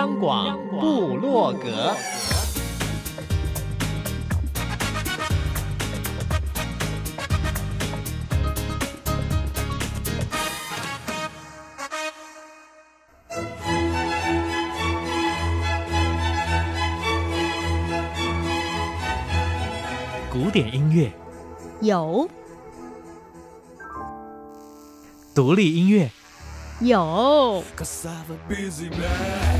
央广布洛格，古典音乐。有，独立音乐。有，民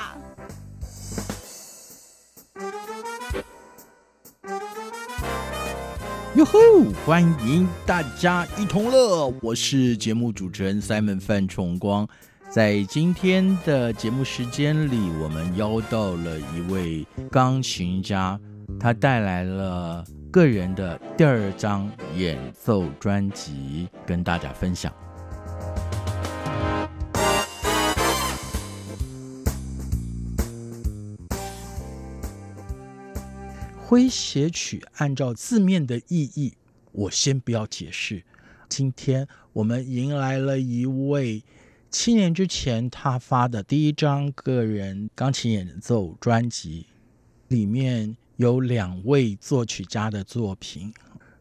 哟吼！欢迎大家一同乐，我是节目主持人 Simon 范崇光。在今天的节目时间里，我们邀到了一位钢琴家，他带来了。个人的第二张演奏专辑跟大家分享。诙谐曲按照字面的意义，我先不要解释。今天我们迎来了一位七年之前他发的第一张个人钢琴演奏专辑，里面。有两位作曲家的作品，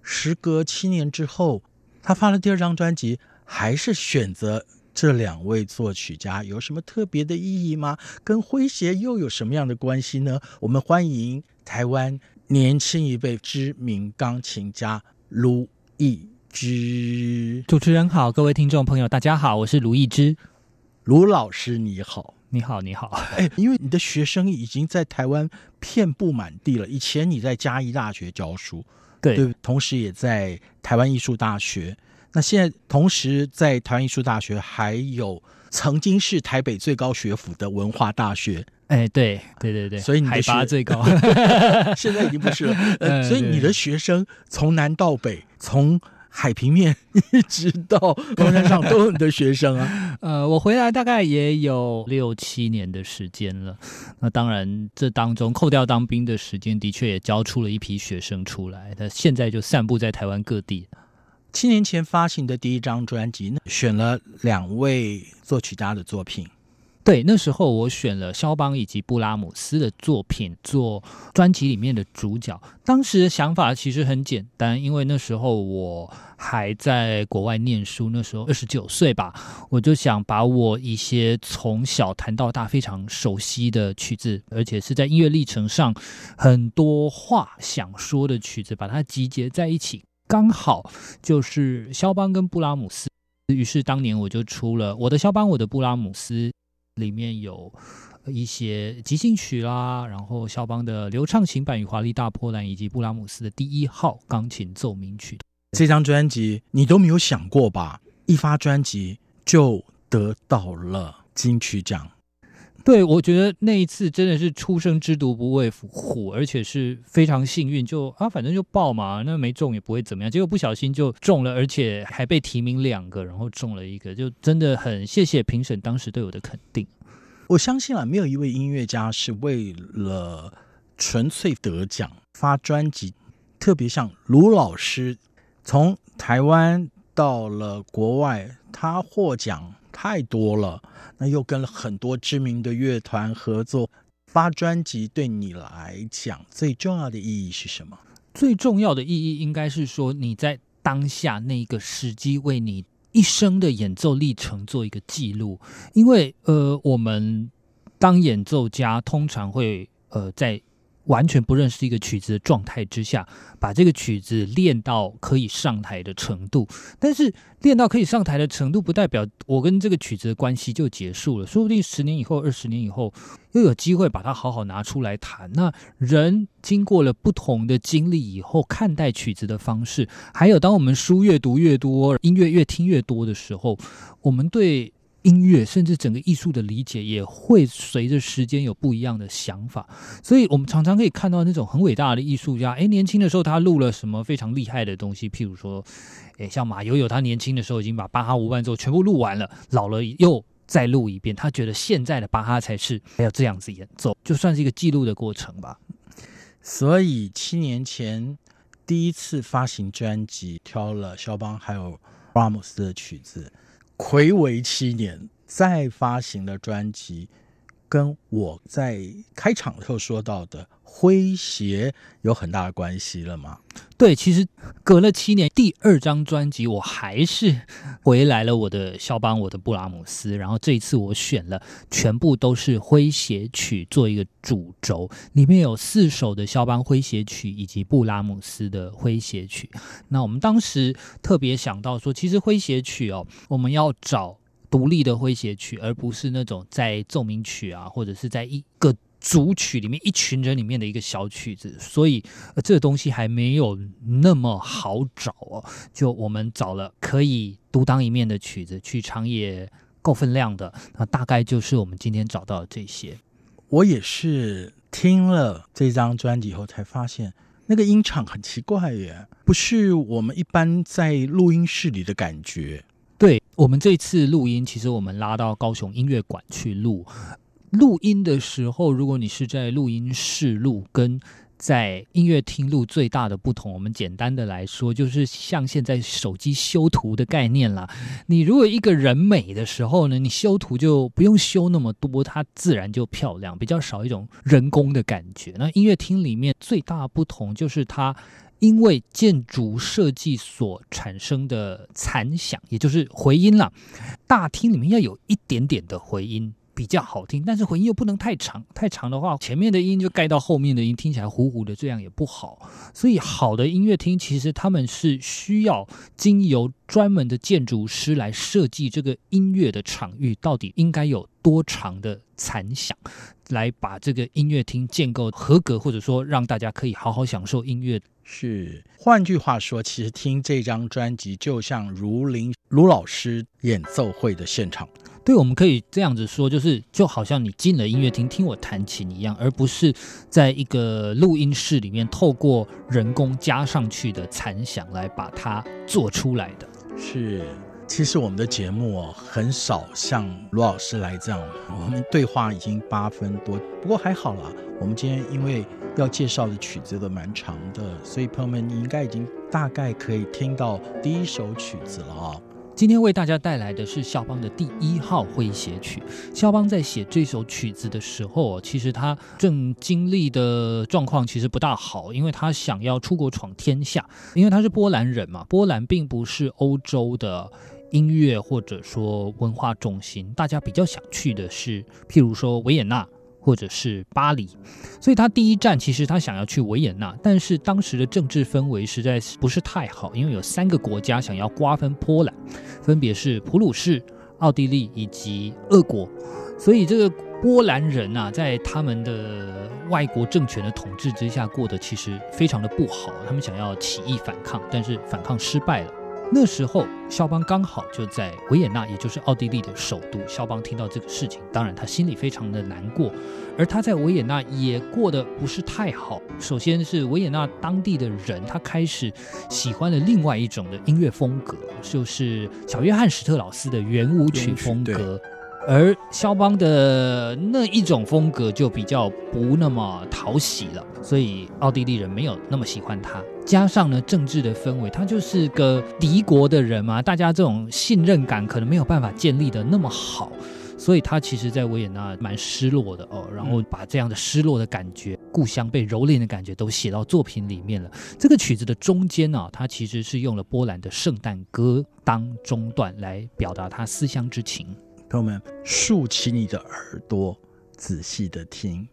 时隔七年之后，他发了第二张专辑，还是选择这两位作曲家，有什么特别的意义吗？跟诙谐又有什么样的关系呢？我们欢迎台湾年轻一辈知名钢琴家卢易之。主持人好，各位听众朋友，大家好，我是卢易之。卢老师你好。你好，你好。哎，因为你的学生已经在台湾遍布满地了。以前你在嘉义大学教书，对，对，同时也在台湾艺术大学。那现在同时在台湾艺术大学，还有曾经是台北最高学府的文化大学。哎，对，对对对，所以你的海拔最高，现在已经不是了。呃，所以你的学生从南到北，从海平面 一直到高山上都有你的学生啊，呃，我回来大概也有六七年的时间了。那当然，这当中扣掉当兵的时间，的确也教出了一批学生出来。他现在就散布在台湾各地。七年前发行的第一张专辑，选了两位作曲家的作品。对，那时候我选了肖邦以及布拉姆斯的作品做专辑里面的主角。当时的想法其实很简单，因为那时候我还在国外念书，那时候二十九岁吧，我就想把我一些从小弹到大非常熟悉的曲子，而且是在音乐历程上很多话想说的曲子，把它集结在一起，刚好就是肖邦跟布拉姆斯。于是当年我就出了我的肖邦，我的布拉姆斯。里面有一些即兴曲啦，然后肖邦的流畅型版与华丽大波兰，以及布拉姆斯的第一号钢琴奏鸣曲。这张专辑你都没有想过吧？一发专辑就得到了金曲奖。对，我觉得那一次真的是初生之犊不畏虎，而且是非常幸运，就啊，反正就报嘛，那没中也不会怎么样。结果不小心就中了，而且还被提名两个，然后中了一个，就真的很谢谢评审当时对我的肯定。我相信啊，没有一位音乐家是为了纯粹得奖发专辑，特别像卢老师，从台湾到了国外，他获奖太多了。那又跟了很多知名的乐团合作发专辑，对你来讲最重要的意义是什么？最重要的意义应该是说你在当下那个时机为你一生的演奏历程做一个记录，因为呃，我们当演奏家通常会呃在。完全不认识一个曲子的状态之下，把这个曲子练到可以上台的程度。但是练到可以上台的程度，不代表我跟这个曲子的关系就结束了。说不定十年以后、二十年以后，又有机会把它好好拿出来弹。那人经过了不同的经历以后，看待曲子的方式，还有当我们书越读越多，音乐越听越多的时候，我们对音乐，甚至整个艺术的理解，也会随着时间有不一样的想法。所以，我们常常可以看到那种很伟大的艺术家，诶，年轻的时候他录了什么非常厉害的东西，譬如说，诶，像马友友，他年轻的时候已经把巴哈无伴奏全部录完了，老了又再录一遍，他觉得现在的巴哈才是还要这样子演奏，就算是一个记录的过程吧。所以，七年前第一次发行专辑，挑了肖邦还有拉姆斯的曲子。魁违七年再发行的专辑，跟我在开场的时候说到的诙谐有很大的关系了吗？对，其实隔了七年，第二张专辑我还是回来了我的肖邦，我的布拉姆斯，然后这一次我选了全部都是诙谐曲做一个主轴，里面有四首的肖邦诙谐曲以及布拉姆斯的诙谐曲。那我们当时特别想到说，其实诙谐曲哦，我们要找。独立的诙谐曲，而不是那种在奏鸣曲啊，或者是在一个组曲里面一群人里面的一个小曲子，所以这个东西还没有那么好找哦。就我们找了可以独当一面的曲子，去唱也够分量的，那大概就是我们今天找到的这些。我也是听了这张专辑以后才发现，那个音场很奇怪耶，不是我们一般在录音室里的感觉。我们这次录音，其实我们拉到高雄音乐馆去录。录音的时候，如果你是在录音室录，跟在音乐厅录最大的不同，我们简单的来说，就是像现在手机修图的概念啦。你如果一个人美的时候呢，你修图就不用修那么多，它自然就漂亮，比较少一种人工的感觉。那音乐厅里面最大不同就是它。因为建筑设计所产生的残响，也就是回音了。大厅里面要有一点点的回音比较好听，但是回音又不能太长，太长的话，前面的音就盖到后面的音，听起来糊糊的，这样也不好。所以，好的音乐厅其实他们是需要经由专门的建筑师来设计这个音乐的场域，到底应该有多长的残响，来把这个音乐厅建构合格，或者说让大家可以好好享受音乐。是，换句话说，其实听这张专辑就像如林卢老师演奏会的现场。对，我们可以这样子说，就是就好像你进了音乐厅听我弹琴一样，而不是在一个录音室里面透过人工加上去的残响来把它做出来的。是。其实我们的节目哦，很少像卢老师来这样，我们对话已经八分多，不过还好啦。我们今天因为要介绍的曲子都蛮长的，所以朋友们你应该已经大概可以听到第一首曲子了啊。今天为大家带来的是肖邦的第一号诙谐曲。肖邦在写这首曲子的时候，其实他正经历的状况其实不大好，因为他想要出国闯天下，因为他是波兰人嘛，波兰并不是欧洲的。音乐或者说文化中心，大家比较想去的是，譬如说维也纳或者是巴黎，所以他第一站其实他想要去维也纳，但是当时的政治氛围实在是不是太好，因为有三个国家想要瓜分波兰，分别是普鲁士、奥地利以及俄国，所以这个波兰人啊，在他们的外国政权的统治之下过得其实非常的不好，他们想要起义反抗，但是反抗失败了。那时候，肖邦刚好就在维也纳，也就是奥地利的首都。肖邦听到这个事情，当然他心里非常的难过，而他在维也纳也过得不是太好。首先是维也纳当地的人，他开始喜欢了另外一种的音乐风格，就是小约翰史特劳斯的圆舞曲风格。而肖邦的那一种风格就比较不那么讨喜了，所以奥地利人没有那么喜欢他。加上呢，政治的氛围，他就是个敌国的人嘛，大家这种信任感可能没有办法建立得那么好，所以他其实在维也纳蛮失落的哦。然后把这样的失落的感觉、故乡被蹂躏的感觉都写到作品里面了。这个曲子的中间呢、啊，他其实是用了波兰的圣诞歌当中段来表达他思乡之情。朋友们，竖起你的耳朵，仔细的听。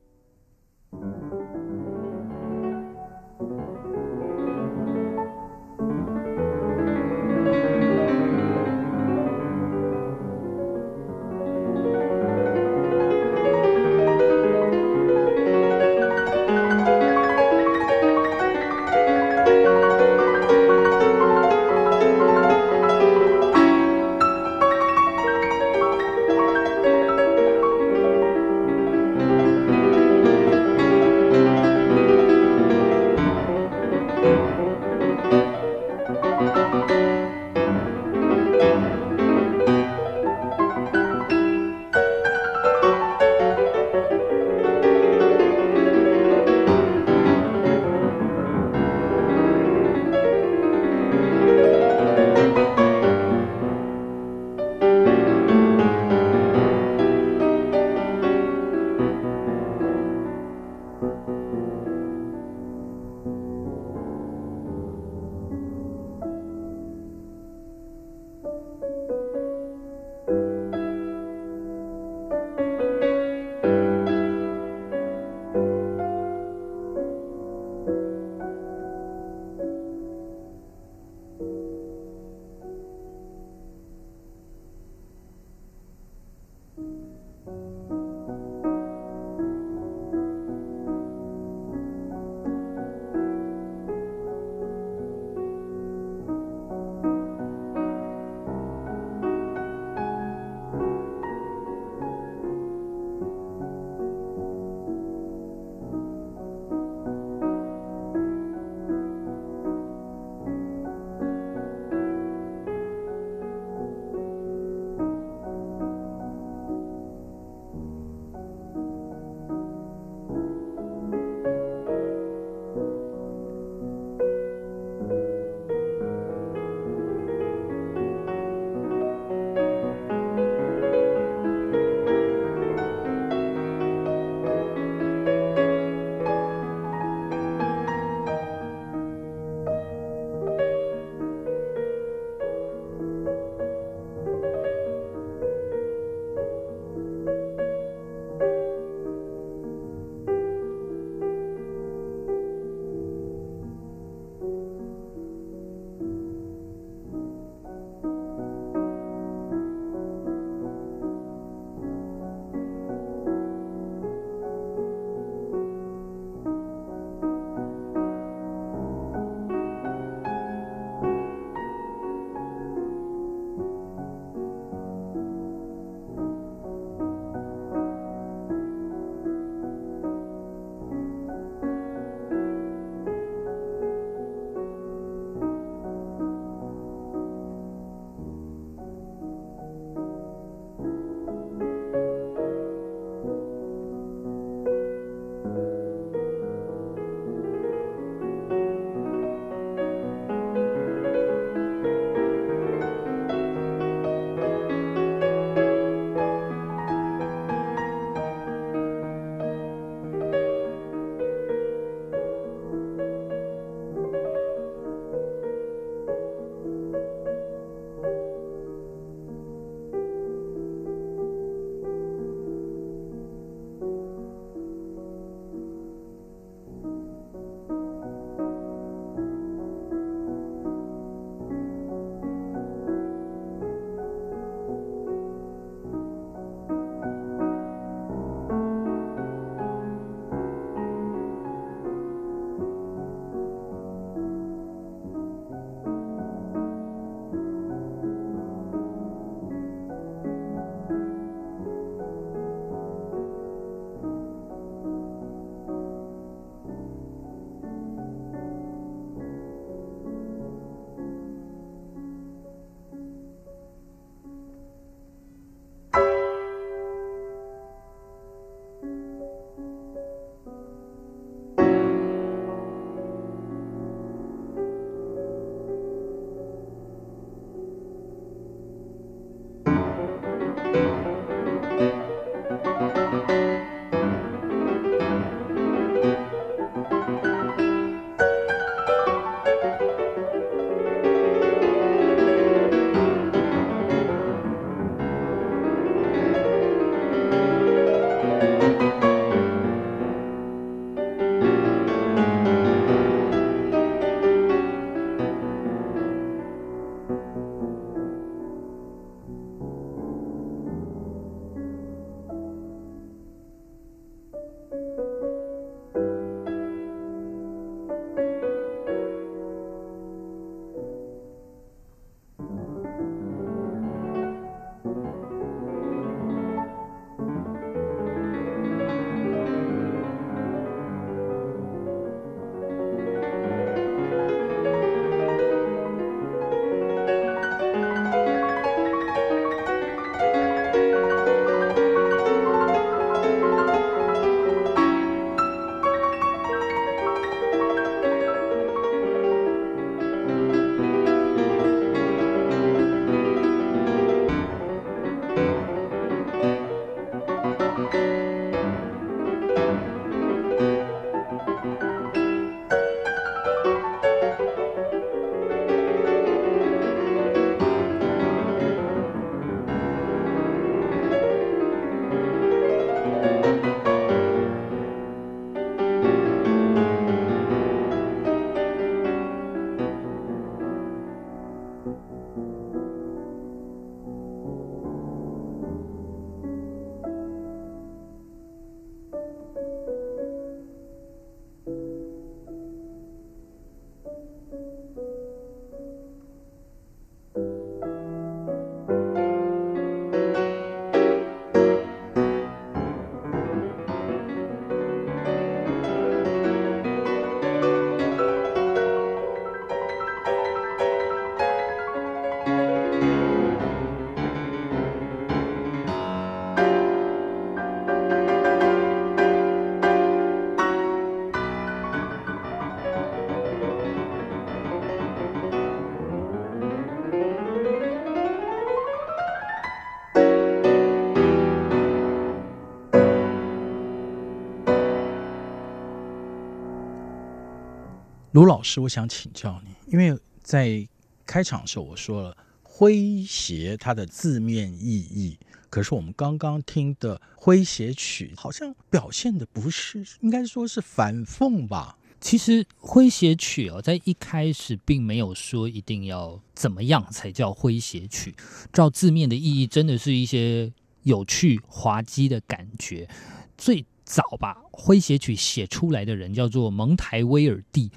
卢老师，我想请教你，因为在开场的时候我说了诙谐它的字面意义，可是我们刚刚听的诙谐曲好像表现的不是，应该说是反讽吧？其实诙谐曲哦，在一开始并没有说一定要怎么样才叫诙谐曲，照字面的意义，真的是一些有趣滑稽的感觉，最。早把诙谐曲写出来的人叫做蒙台威尔第，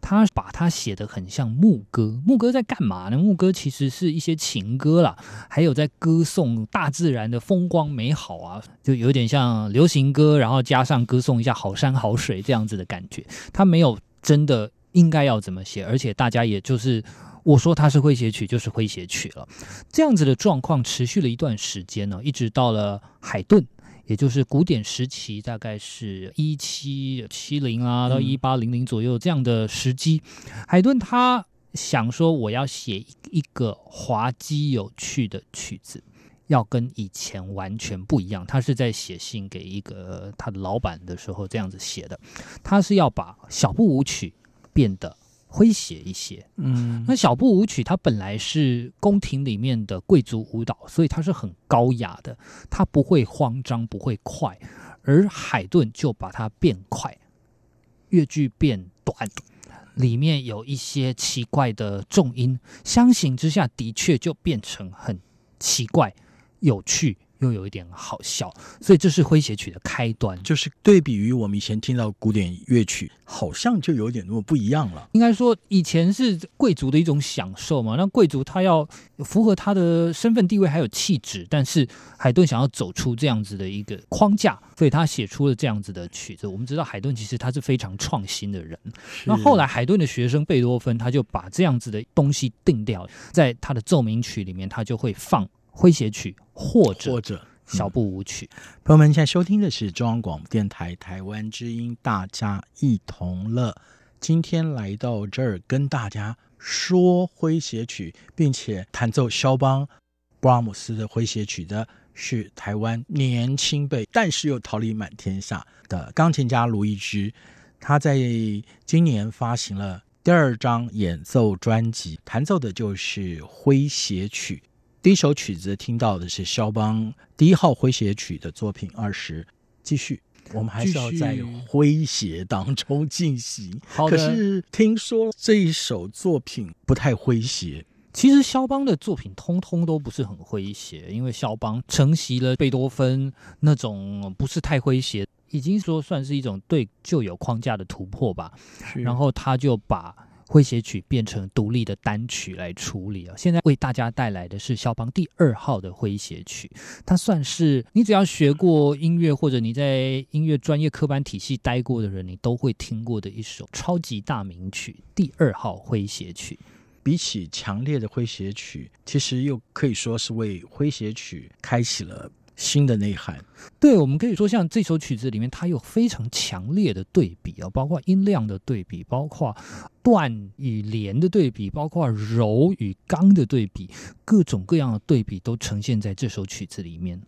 他把它写的很像牧歌。牧歌在干嘛呢？牧歌其实是一些情歌啦，还有在歌颂大自然的风光美好啊，就有点像流行歌，然后加上歌颂一下好山好水这样子的感觉。他没有真的应该要怎么写，而且大家也就是我说他是诙谐曲，就是诙谐曲了。这样子的状况持续了一段时间呢，一直到了海顿。也就是古典时期，大概是一七七零啊到一八零零左右这样的时机，海顿他想说，我要写一个滑稽有趣的曲子，要跟以前完全不一样。他是在写信给一个他的老板的时候这样子写的，他是要把小步舞曲变得。诙谐一些，嗯，那小步舞曲它本来是宫廷里面的贵族舞蹈，所以它是很高雅的，它不会慌张，不会快，而海顿就把它变快，乐句变短，里面有一些奇怪的重音，相形之下的确就变成很奇怪、有趣。又有一点好笑，所以这是诙谐曲的开端，就是对比于我们以前听到古典乐曲，好像就有点那么不一样了。应该说，以前是贵族的一种享受嘛，那贵族他要符合他的身份地位还有气质，但是海顿想要走出这样子的一个框架，所以他写出了这样子的曲子。我们知道海顿其实他是非常创新的人，那后来海顿的学生贝多芬他就把这样子的东西定掉，在他的奏鸣曲里面，他就会放。诙谐曲或者或者小步舞曲，嗯，朋友们现在收听的是中央广播电台台湾之音，大家一同乐。今天来到这儿跟大家说诙谐曲，并且弹奏肖邦、布拉姆斯的诙谐曲的是台湾年轻辈，但是又桃李满天下的钢琴家卢一之。他在今年发行了第二张演奏专辑，弹奏的就是诙谐曲。第一首曲子听到的是肖邦第一号诙谐曲的作品二十，继续，我们还是要在诙谐当中进行。好的，可是听说这一首作品不太诙谐。其实肖邦的作品通通都不是很诙谐，因为肖邦承袭了贝多芬那种不是太诙谐，已经说算是一种对旧有框架的突破吧。然后他就把。诙谐曲变成独立的单曲来处理啊！现在为大家带来的是肖邦第二号的诙谐曲，它算是你只要学过音乐或者你在音乐专业科班体系待过的人，你都会听过的一首超级大名曲——第二号诙谐曲。比起强烈的诙谐曲，其实又可以说是为诙谐曲开启了。新的内涵，对，我们可以说，像这首曲子里面，它有非常强烈的对比啊，包括音量的对比，包括断与连的对比，包括柔与刚的对比，各种各样的对比都呈现在这首曲子里面。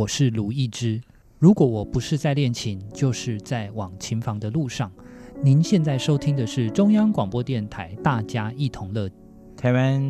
我是卢一之。如果我不是在练琴，就是在往琴房的路上。您现在收听的是中央广播电台，大家一同乐。台湾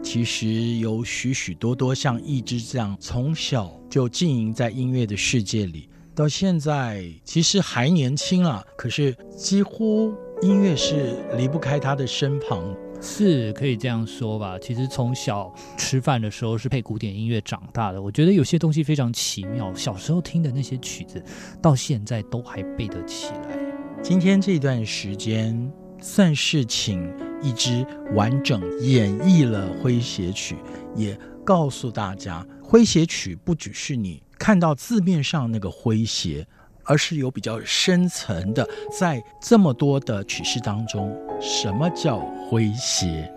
其实有许许多多像一之这样从小就经营在音乐的世界里，到现在其实还年轻啊，可是几乎音乐是离不开他的身旁。是可以这样说吧。其实从小吃饭的时候是配古典音乐长大的。我觉得有些东西非常奇妙，小时候听的那些曲子，到现在都还背得起来。今天这段时间算是请一支完整演绎了诙谐曲，也告诉大家，诙谐曲不只是你看到字面上那个诙谐。而是有比较深层的，在这么多的曲式当中，什么叫诙谐？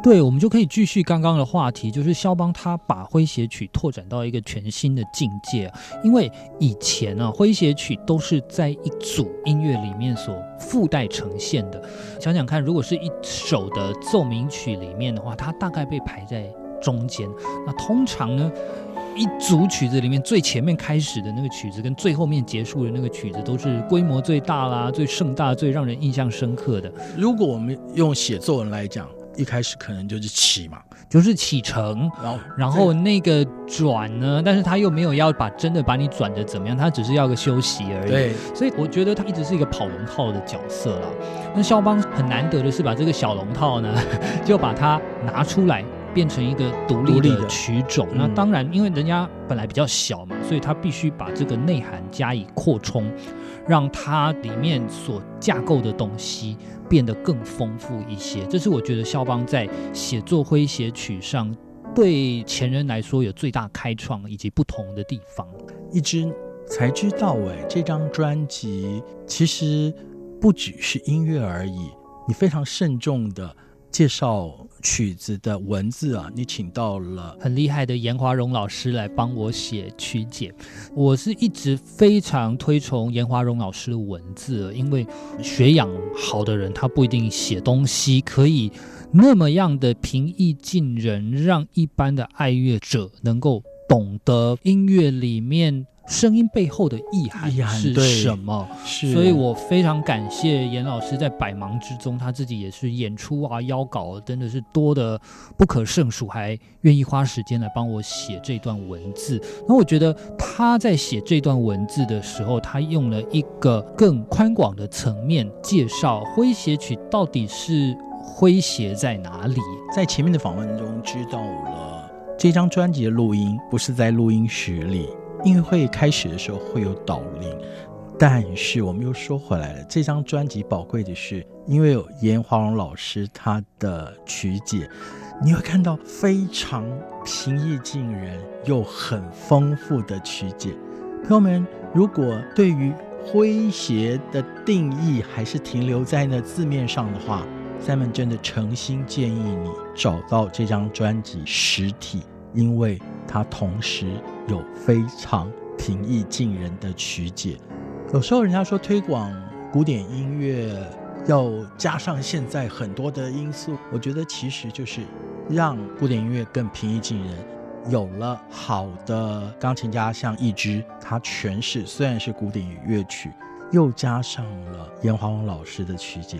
对，我们就可以继续刚刚的话题，就是肖邦他把诙谐曲拓展到一个全新的境界。因为以前、啊，诙谐曲都是在一组音乐里面所附带呈现的。想想看，如果是一首的奏鸣曲里面的话，它大概被排在中间。那通常呢，一组曲子里面最前面开始的那个曲子，跟最后面结束的那个曲子，都是规模最大啦、最盛大、最让人印象深刻的。如果我们用写作文来讲，一开始可能就是起嘛，就是启程，然后然后那个转呢，但是他又没有要把真的把你转的怎么样，他只是要个休息而已。对，所以我觉得他一直是一个跑龙套的角色啦。那肖邦很难得的是把这个小龙套呢，就把它拿出来。变成一个独立的曲种，那当然，因为人家本来比较小嘛，所以他必须把这个内涵加以扩充，让它里面所架构的东西变得更丰富一些。这是我觉得肖邦在写作诙谐曲上对前人来说有最大开创以及不同的地方。一直才知道，哎，这张专辑其实不只是音乐而已，你非常慎重的介绍。曲子的文字啊，你请到了很厉害的严华荣老师来帮我写曲解。我是一直非常推崇严华荣老师的文字，因为学养好的人，他不一定写东西可以那么样的平易近人，让一般的爱乐者能够懂得音乐里面。声音背后的意涵是什么？是，所以我非常感谢严老师在百忙之中，他自己也是演出啊、邀稿，真的是多的不可胜数，还愿意花时间来帮我写这段文字。那我觉得他在写这段文字的时候，他用了一个更宽广的层面介绍诙谐曲到底是诙谐在哪里。在前面的访问中知道了，这张专辑的录音不是在录音室里。音乐会开始的时候会有导聆，但是我们又说回来了，这张专辑宝贵的是，因为有颜华荣老师他的曲解，你会看到非常平易近人又很丰富的曲解。朋友们，如果对于诙谐的定义还是停留在那字面上的话，Simon 真的诚心建议你找到这张专辑实体，因为它同时。有非常平易近人的曲解。有时候人家说推广古典音乐要加上现在很多的因素，我觉得其实就是让古典音乐更平易近人。有了好的钢琴家像一支，他诠释虽然是古典乐曲，又加上了颜华荣老师的曲解，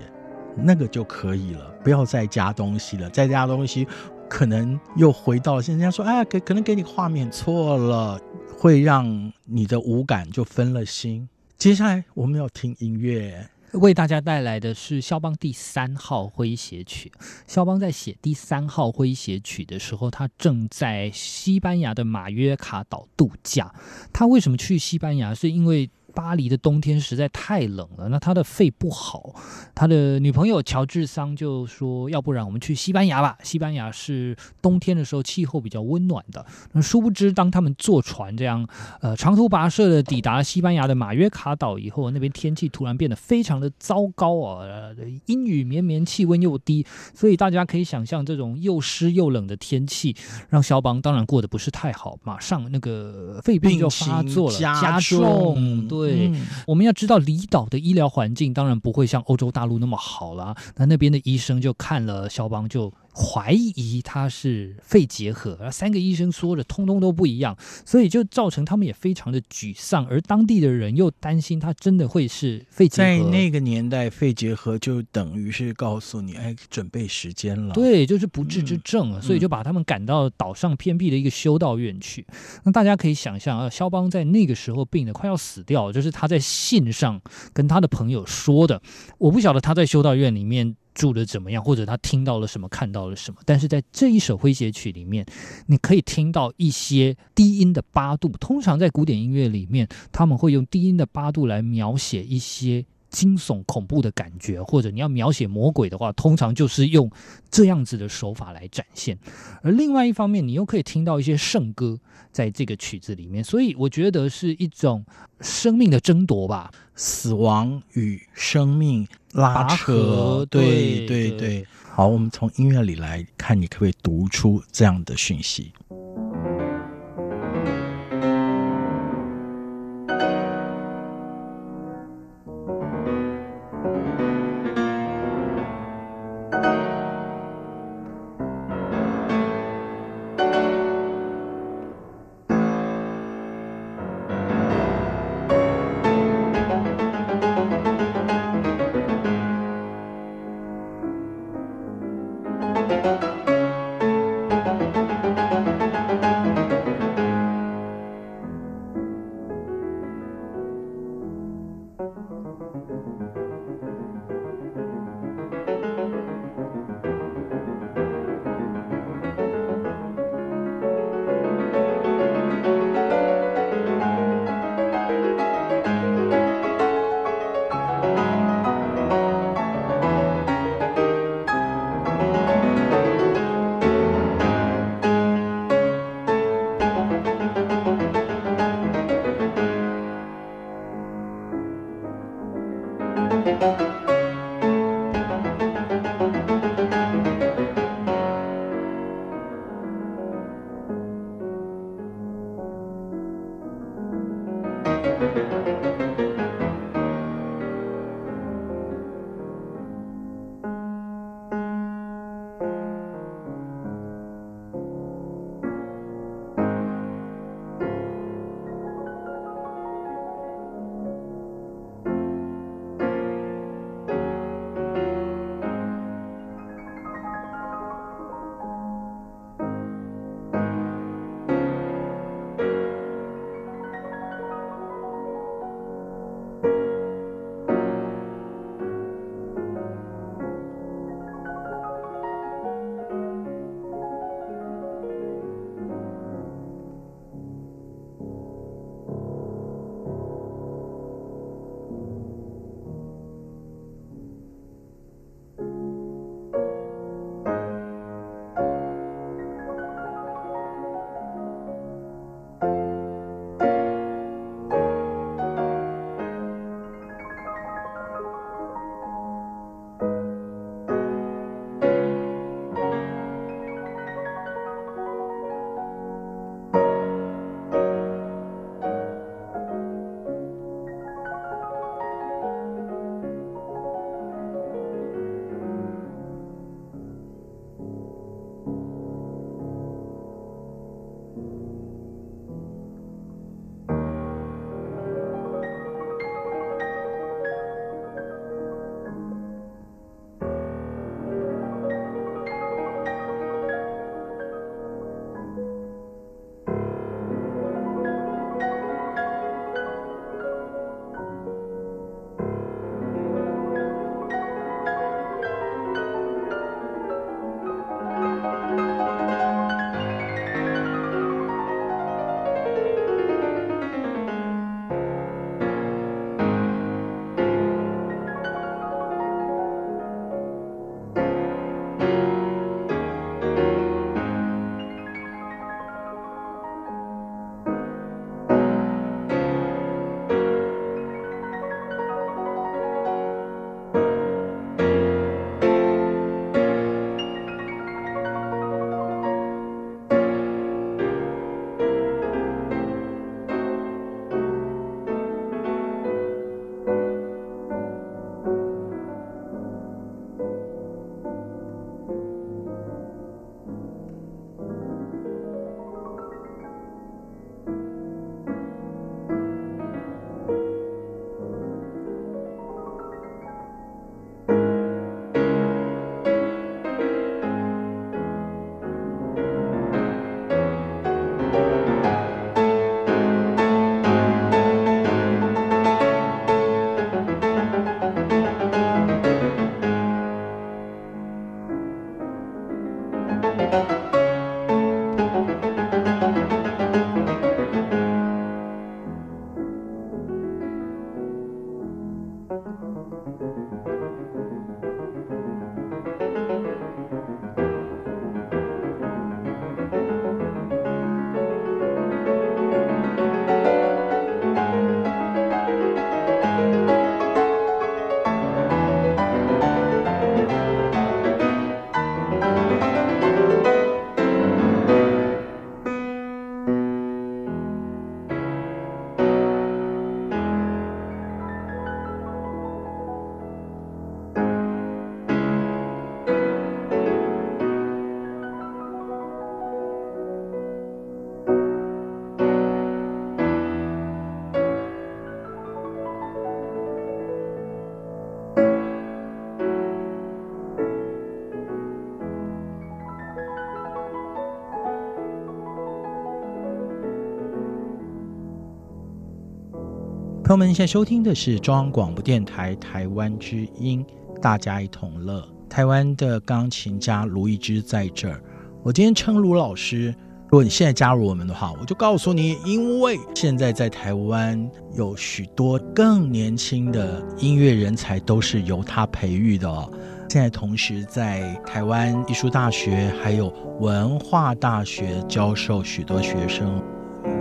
那个就可以了。不要再加东西了，再加东西。可能又回到现在，人家说，哎，可可能给你画面错了，会让你的五感就分了心。接下来我们要听音乐，为大家带来的是肖邦第三号诙谐曲。肖邦在写第三号诙谐曲的时候，他正在西班牙的马约卡岛度假。他为什么去西班牙？是因为巴黎的冬天实在太冷了，那他的肺不好，他的女朋友乔治桑就说：“要不然我们去西班牙吧？西班牙是冬天的时候气候比较温暖的。”那殊不知，当他们坐船这样呃长途跋涉的抵达西班牙的马约卡岛以后，那边天气突然变得非常的糟糕啊，呃、阴雨绵绵，气温又低，所以大家可以想象这种又湿又冷的天气，让肖邦当然过得不是太好，马上那个肺病就发作了，加重，对。对，嗯、我们要知道离岛的医疗环境当然不会像欧洲大陆那么好啦。那那边的医生就看了肖邦，就怀疑他是肺结核，而三个医生说的通通都不一样，所以就造成他们也非常的沮丧，而当地的人又担心他真的会是肺结核。在那个年代，肺结核就等于是告诉你，哎，准备时间了。对，就是不治之症，嗯、所以就把他们赶到岛上偏僻的一个修道院去。嗯、那大家可以想象啊，肖邦在那个时候病的快要死掉，就是他在信上跟他的朋友说的。我不晓得他在修道院里面。住的怎么样，或者他听到了什么，看到了什么？但是在这一首诙谐曲里面，你可以听到一些低音的八度。通常在古典音乐里面，他们会用低音的八度来描写一些惊悚恐怖的感觉，或者你要描写魔鬼的话，通常就是用这样子的手法来展现。而另外一方面，你又可以听到一些圣歌在这个曲子里面，所以我觉得是一种生命的争夺吧，死亡与生命。拉扯，对对对，好，我们从音乐里来看，你可不可以读出这样的讯息？朋友们，现在收听的是中央广播电台台湾之音，大家一同乐。台湾的钢琴家卢一芝在这儿。我今天称卢老师，如果你现在加入我们的话，我就告诉你，因为现在在台湾有许多更年轻的音乐人才都是由他培育的哦。现在同时在台湾艺术大学还有文化大学教授许多学生。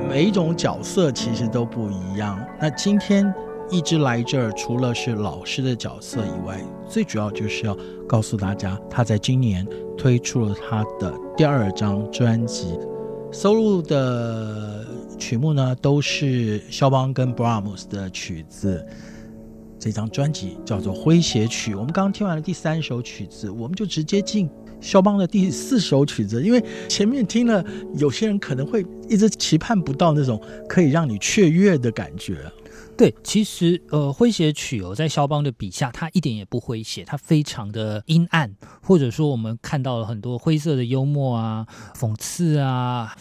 每一种角色其实都不一样。那今天一直来这儿，除了是老师的角色以外，最主要就是要告诉大家，他在今年推出了他的第二张专辑，收录的曲目呢都是肖邦跟 Brahms 的曲子。这张专辑叫做《诙谐曲》。我们刚刚听完了第三首曲子，我们就直接进。肖邦的第四首曲子，因为前面听了，有些人可能会一直期盼不到那种可以让你雀跃的感觉。对，其实呃，诙谐曲哦，在肖邦的笔下，它一点也不诙谐，它非常的阴暗，或者说我们看到了很多灰色的幽默啊、讽刺啊，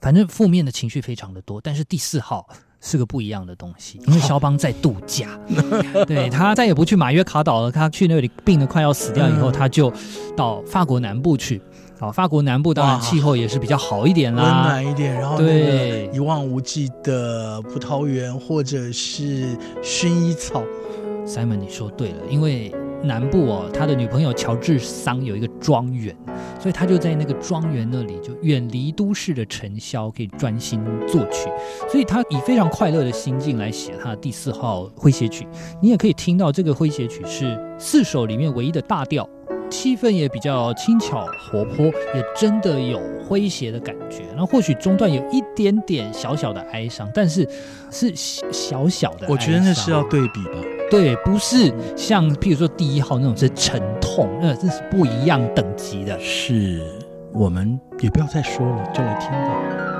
反正负面的情绪非常的多。但是第四号。是个不一样的东西，因为肖邦在度假，对，他再也不去马约卡岛了。他去那里病得快要死掉以后，他就到法国南部去。好，法国南部当然气候也是比较好一点啦，温暖一点。然后对，一望无际的葡萄园或者是薰衣草。Simon，你说对了，因为。南部哦，他的女朋友乔治桑有一个庄园，所以他就在那个庄园那里，就远离都市的尘嚣，可以专心作曲。所以他以非常快乐的心境来写他的第四号诙谐曲。你也可以听到这个诙谐曲是四首里面唯一的大调，气氛也比较轻巧活泼，也真的有诙谐的感觉。那或许中段有一点点小小的哀伤，但是是小小的。我觉得那是要对比吧。对，不是像譬如说第一号那种是沉痛，那这是不一样等级的。是，我们也不要再说了，就来听吧。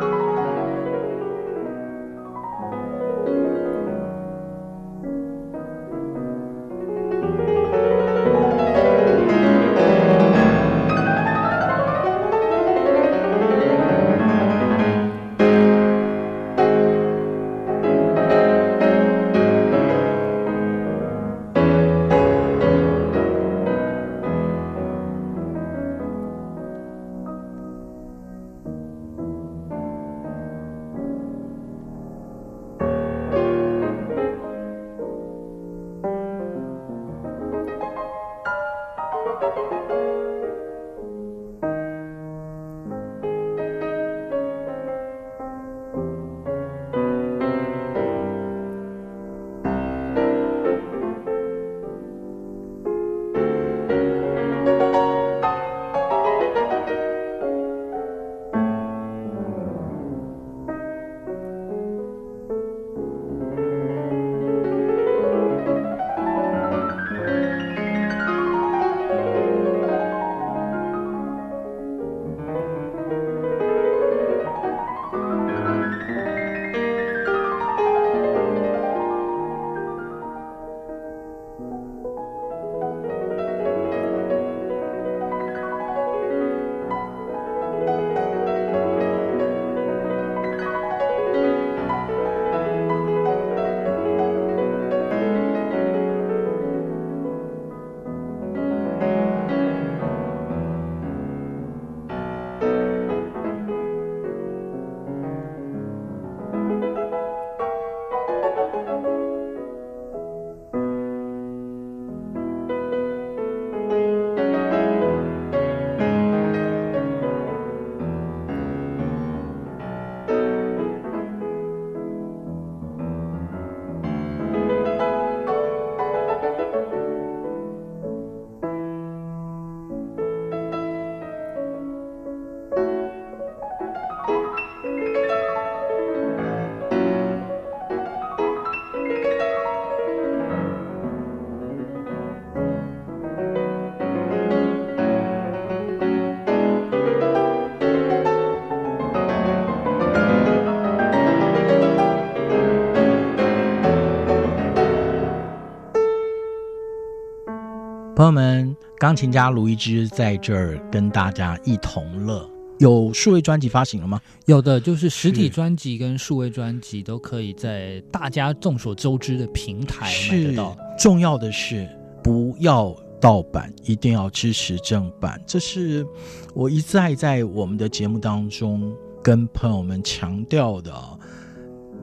钢琴家卢一芝在这儿跟大家一同乐。有数位专辑发行了吗？有的，就是实体专辑跟数位专辑都可以在大家众所周知的平台买得到。重要的是不要盗版，一定要支持正版。这是我一再在我们的节目当中跟朋友们强调的。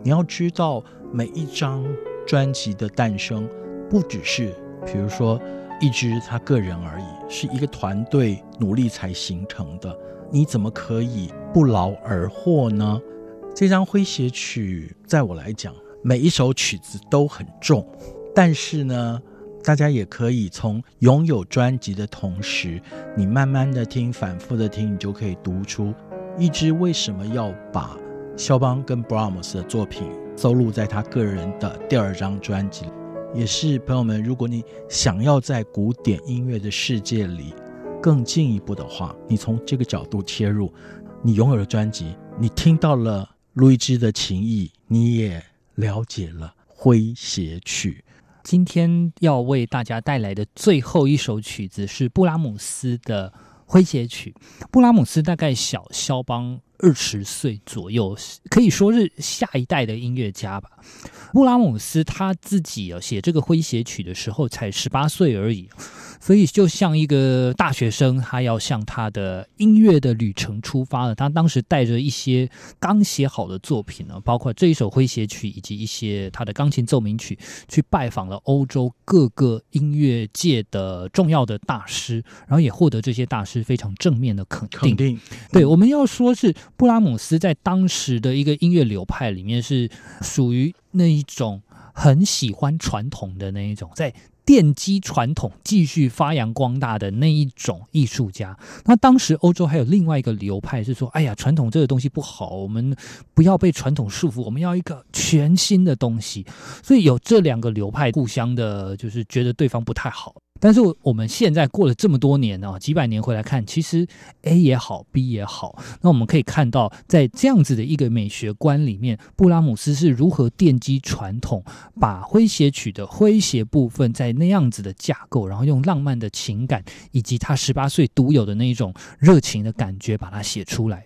你要知道，每一张专辑的诞生，不只是比如说一支他个人而已，是一个团队努力才形成的。你怎么可以不劳而获呢？这张诙谐曲，在我来讲，每一首曲子都很重，但是呢，大家也可以从拥有专辑的同时，你慢慢的听，反复的听，你就可以读出一支为什么要把肖邦跟布拉姆斯的作品收录在他个人的第二张专辑，也是朋友们，如果你想要在古典音乐的世界里。更进一步的话，你从这个角度切入，你拥有了专辑，你听到了路易斯的情谊，你也了解了诙谐曲。今天要为大家带来的最后一首曲子是布拉姆斯的诙谐曲。布拉姆斯大概小肖邦二十岁左右，可以说是下一代的音乐家吧。布拉姆斯他自己啊写这个诙谐曲的时候才十八岁而已。所以，就像一个大学生，他要向他的音乐的旅程出发了。他当时带着一些刚写好的作品呢，包括这一首诙谐曲，以及一些他的钢琴奏鸣曲，去拜访了欧洲各个音乐界的重要的大师，然后也获得这些大师非常正面的肯定。肯定，对，我们要说是布拉姆斯在当时的一个音乐流派里面，是属于那一种很喜欢传统的那一种，在。奠基传统，继续发扬光大的那一种艺术家。那当时欧洲还有另外一个流派是说：“哎呀，传统这个东西不好，我们不要被传统束缚，我们要一个全新的东西。”所以有这两个流派互相的，就是觉得对方不太好。但是我们现在过了这么多年啊，几百年回来看，其实 A 也好，B 也好，那我们可以看到，在这样子的一个美学观里面，布拉姆斯是如何奠基传统，把诙谐曲的诙谐部分在那样子的架构，然后用浪漫的情感以及他十八岁独有的那一种热情的感觉把它写出来。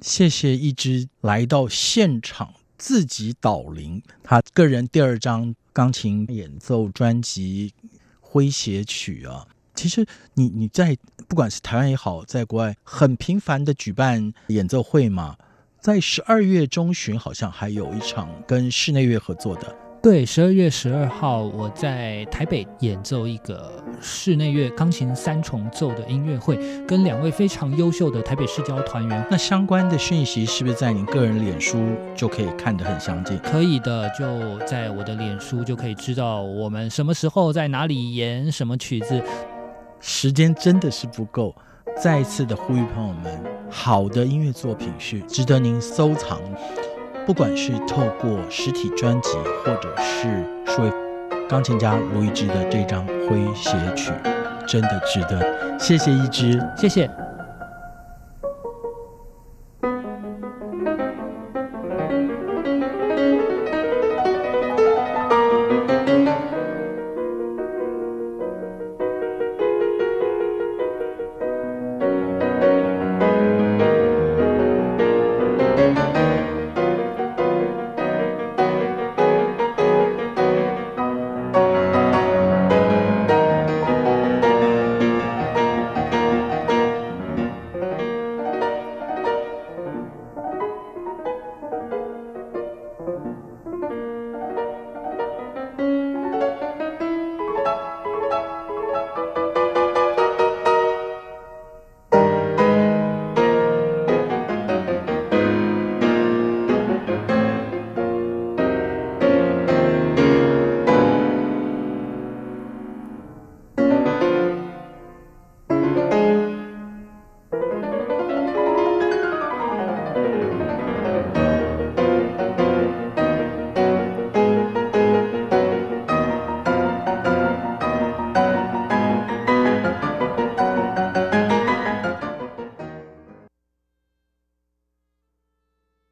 谢谢一之来到现场自己导聆他个人第二张钢琴演奏专辑。诙谐曲啊，其实你你在不管是台湾也好，在国外很频繁的举办演奏会嘛，在十二月中旬好像还有一场跟室内乐合作的。对，十二月十二号我在台北演奏一个室内乐钢琴三重奏的音乐会，跟两位非常优秀的台北市交团员。那相关的讯息是不是在您个人脸书就可以看得很详尽？可以的，就在我的脸书就可以知道我们什么时候在哪里演什么曲子。时间真的是不够，再一次的呼吁朋友们，好的音乐作品是值得您收藏。不管是透过实体专辑，或者是说钢琴家卢一之的这张诙谐曲，真的值得。谢谢一之，谢谢。